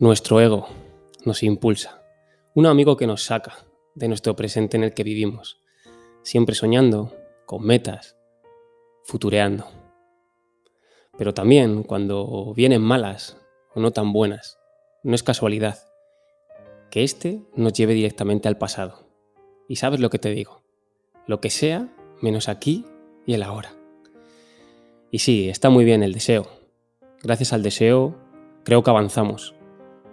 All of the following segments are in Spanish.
Nuestro ego nos impulsa, un amigo que nos saca de nuestro presente en el que vivimos, siempre soñando, con metas, futureando. Pero también cuando vienen malas o no tan buenas, no es casualidad que éste nos lleve directamente al pasado. Y sabes lo que te digo, lo que sea menos aquí y el ahora. Y sí, está muy bien el deseo. Gracias al deseo creo que avanzamos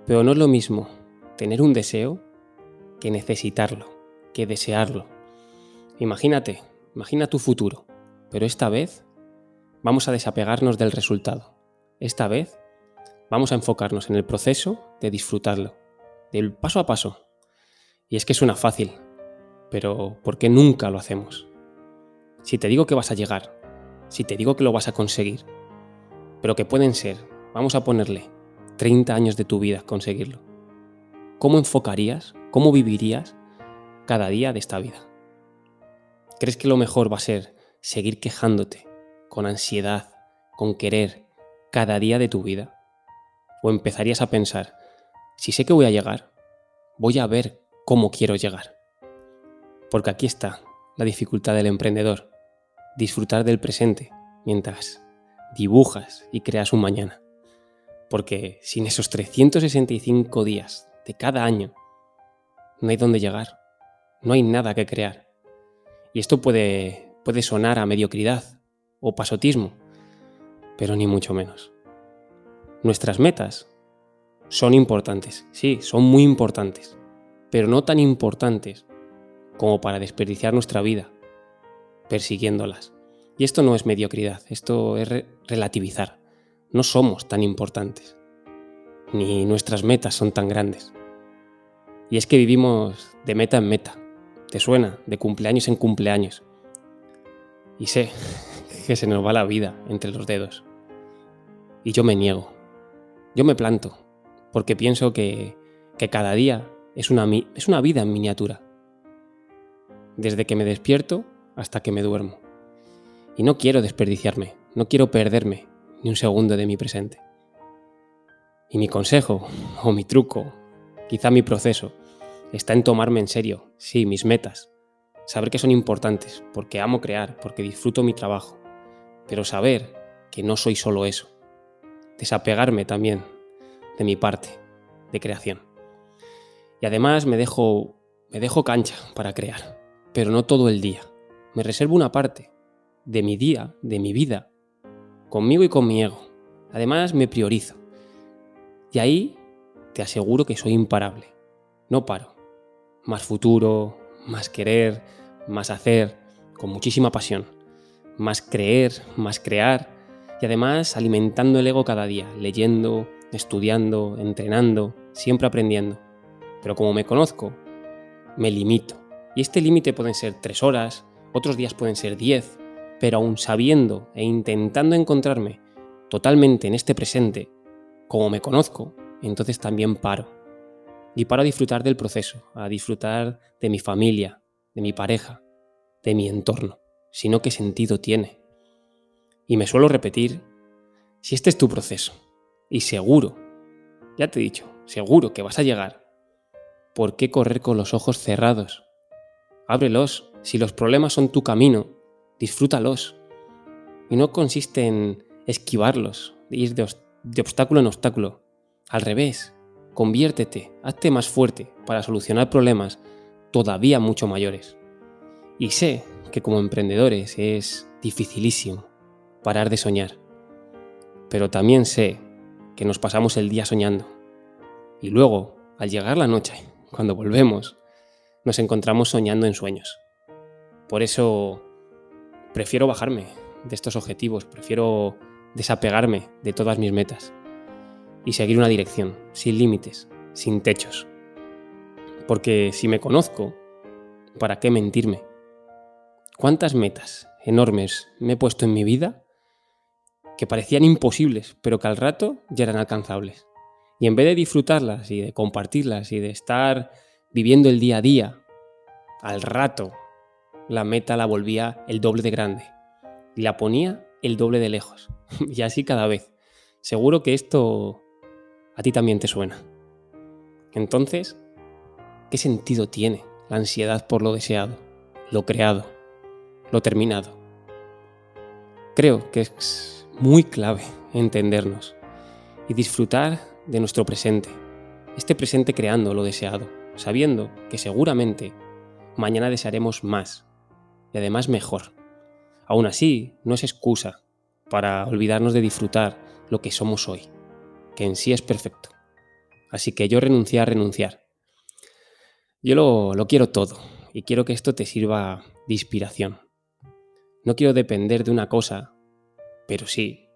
pero no es lo mismo tener un deseo que necesitarlo, que desearlo. Imagínate, imagina tu futuro, pero esta vez vamos a desapegarnos del resultado. Esta vez vamos a enfocarnos en el proceso de disfrutarlo, del paso a paso. Y es que suena fácil, pero ¿por qué nunca lo hacemos? Si te digo que vas a llegar, si te digo que lo vas a conseguir, pero que pueden ser, vamos a ponerle 30 años de tu vida conseguirlo. ¿Cómo enfocarías, cómo vivirías cada día de esta vida? ¿Crees que lo mejor va a ser seguir quejándote con ansiedad, con querer cada día de tu vida? ¿O empezarías a pensar, si sé que voy a llegar, voy a ver cómo quiero llegar? Porque aquí está la dificultad del emprendedor, disfrutar del presente mientras dibujas y creas un mañana. Porque sin esos 365 días de cada año, no hay dónde llegar, no hay nada que crear. Y esto puede, puede sonar a mediocridad o pasotismo, pero ni mucho menos. Nuestras metas son importantes, sí, son muy importantes, pero no tan importantes como para desperdiciar nuestra vida persiguiéndolas. Y esto no es mediocridad, esto es relativizar no somos tan importantes, ni nuestras metas son tan grandes. Y es que vivimos de meta en meta, ¿te suena? De cumpleaños en cumpleaños. Y sé que se nos va la vida entre los dedos. Y yo me niego, yo me planto, porque pienso que, que cada día es una, es una vida en miniatura. Desde que me despierto hasta que me duermo. Y no quiero desperdiciarme, no quiero perderme ni un segundo de mi presente. Y mi consejo, o mi truco, quizá mi proceso, está en tomarme en serio, sí, mis metas, saber que son importantes, porque amo crear, porque disfruto mi trabajo, pero saber que no soy solo eso, desapegarme también de mi parte de creación. Y además me dejo, me dejo cancha para crear, pero no todo el día. Me reservo una parte de mi día, de mi vida, conmigo y con mi ego. Además, me priorizo. Y ahí te aseguro que soy imparable. No paro. Más futuro, más querer, más hacer, con muchísima pasión. Más creer, más crear. Y además alimentando el ego cada día, leyendo, estudiando, entrenando, siempre aprendiendo. Pero como me conozco, me limito. Y este límite pueden ser tres horas, otros días pueden ser diez, pero aún sabiendo e intentando encontrarme totalmente en este presente, como me conozco, entonces también paro. Y paro a disfrutar del proceso, a disfrutar de mi familia, de mi pareja, de mi entorno, sino qué sentido tiene. Y me suelo repetir, si este es tu proceso, y seguro, ya te he dicho, seguro que vas a llegar, ¿por qué correr con los ojos cerrados? Ábrelos, si los problemas son tu camino, disfrútalos. Y no consiste en esquivarlos, ir de, de obstáculo en obstáculo. Al revés, conviértete, hazte más fuerte para solucionar problemas todavía mucho mayores. Y sé que como emprendedores es dificilísimo parar de soñar. Pero también sé que nos pasamos el día soñando. Y luego, al llegar la noche, cuando volvemos, nos encontramos soñando en sueños. Por eso prefiero bajarme de estos objetivos, prefiero desapegarme de todas mis metas y seguir una dirección, sin límites, sin techos. Porque si me conozco, ¿para qué mentirme? ¿Cuántas metas enormes me he puesto en mi vida que parecían imposibles, pero que al rato ya eran alcanzables? Y en vez de disfrutarlas y de compartirlas y de estar viviendo el día a día, al rato la meta la volvía el doble de grande y la ponía el doble de lejos. y así cada vez. Seguro que esto a ti también te suena. Entonces, ¿qué sentido tiene la ansiedad por lo deseado, lo creado, lo terminado? Creo que es muy clave entendernos y disfrutar de nuestro presente, este presente creando lo deseado, sabiendo que seguramente mañana desearemos más además mejor. Aún así, no es excusa para olvidarnos de disfrutar lo que somos hoy, que en sí es perfecto. Así que yo renuncié a renunciar. Yo lo, lo quiero todo y quiero que esto te sirva de inspiración. No quiero depender de una cosa, pero sí,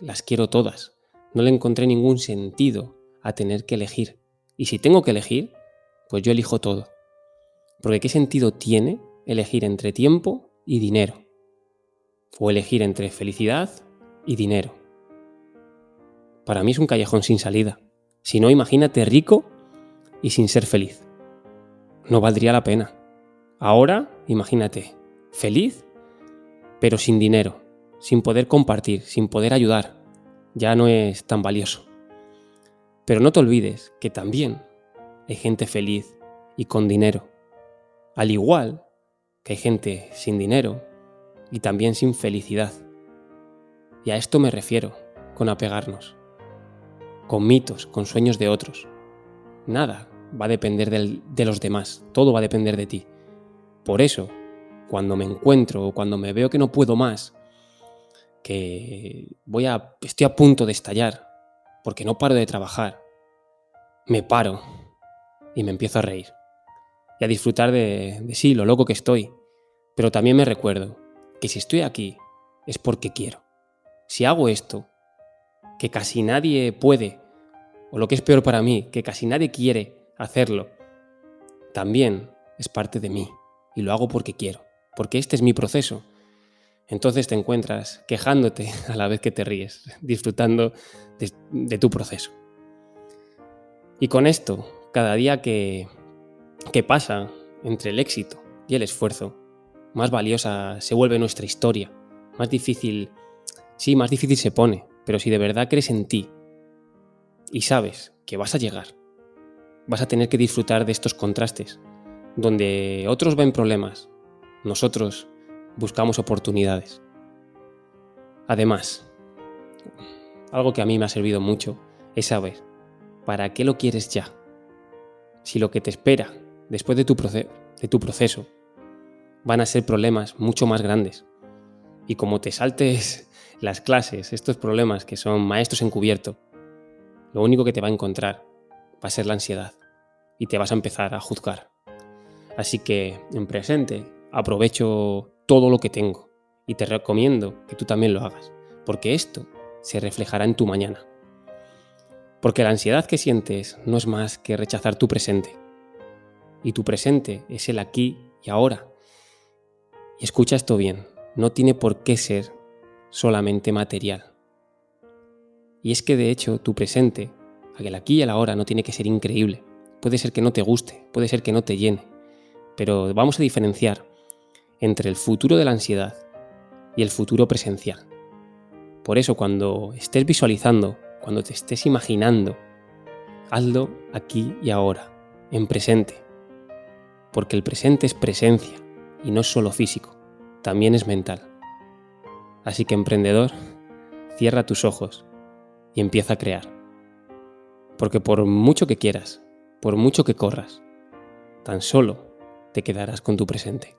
las quiero todas. No le encontré ningún sentido a tener que elegir. Y si tengo que elegir, pues yo elijo todo. Porque ¿qué sentido tiene elegir entre tiempo y dinero? O elegir entre felicidad y dinero. Para mí es un callejón sin salida. Si no, imagínate rico y sin ser feliz. No valdría la pena. Ahora, imagínate, feliz, pero sin dinero, sin poder compartir, sin poder ayudar. Ya no es tan valioso. Pero no te olvides que también hay gente feliz y con dinero. Al igual que hay gente sin dinero y también sin felicidad. Y a esto me refiero con apegarnos, con mitos, con sueños de otros. Nada va a depender de los demás, todo va a depender de ti. Por eso, cuando me encuentro o cuando me veo que no puedo más, que voy a, estoy a punto de estallar, porque no paro de trabajar, me paro y me empiezo a reír y a disfrutar de, sí, lo loco que estoy. Pero también me recuerdo que si estoy aquí es porque quiero. Si hago esto, que casi nadie puede, o lo que es peor para mí, que casi nadie quiere hacerlo, también es parte de mí y lo hago porque quiero, porque este es mi proceso. Entonces te encuentras quejándote a la vez que te ríes, disfrutando de tu proceso. Y con esto, cada día que, que pasa entre el éxito y el esfuerzo, más valiosa se vuelve nuestra historia, más difícil, sí, más difícil se pone, pero si de verdad crees en ti y sabes que vas a llegar, vas a tener que disfrutar de estos contrastes, donde otros ven problemas, nosotros buscamos oportunidades. Además, algo que a mí me ha servido mucho es saber ¿para qué lo quieres ya? Si lo que te espera después de tu, proceso van a ser problemas mucho más grandes. Y como te saltes las clases, estos problemas que son maestros encubierto, lo único que te va a encontrar va a ser la ansiedad y te vas a empezar a juzgar. Así que en presente aprovecho todo lo que tengo y te recomiendo que tú también lo hagas, porque esto se reflejará en tu mañana. Porque la ansiedad que sientes no es más que rechazar tu presente. Y tu presente es el aquí y ahora. Y escucha esto bien, no tiene por qué ser solamente material. Y es que de hecho tu presente, el aquí y el ahora, no tiene que ser increíble. Puede ser que no te guste, puede ser que no te llene. Pero vamos a diferenciar entre el futuro de la ansiedad y el futuro presencial. Por eso cuando estés visualizando cuando te estés imaginando, hazlo aquí y ahora, en presente. Porque el presente es presencia y no solo físico, también es mental. Así que emprendedor, cierra tus ojos y empieza a crear. Porque por mucho que quieras, por mucho que corras, tan solo te quedarás con tu presente.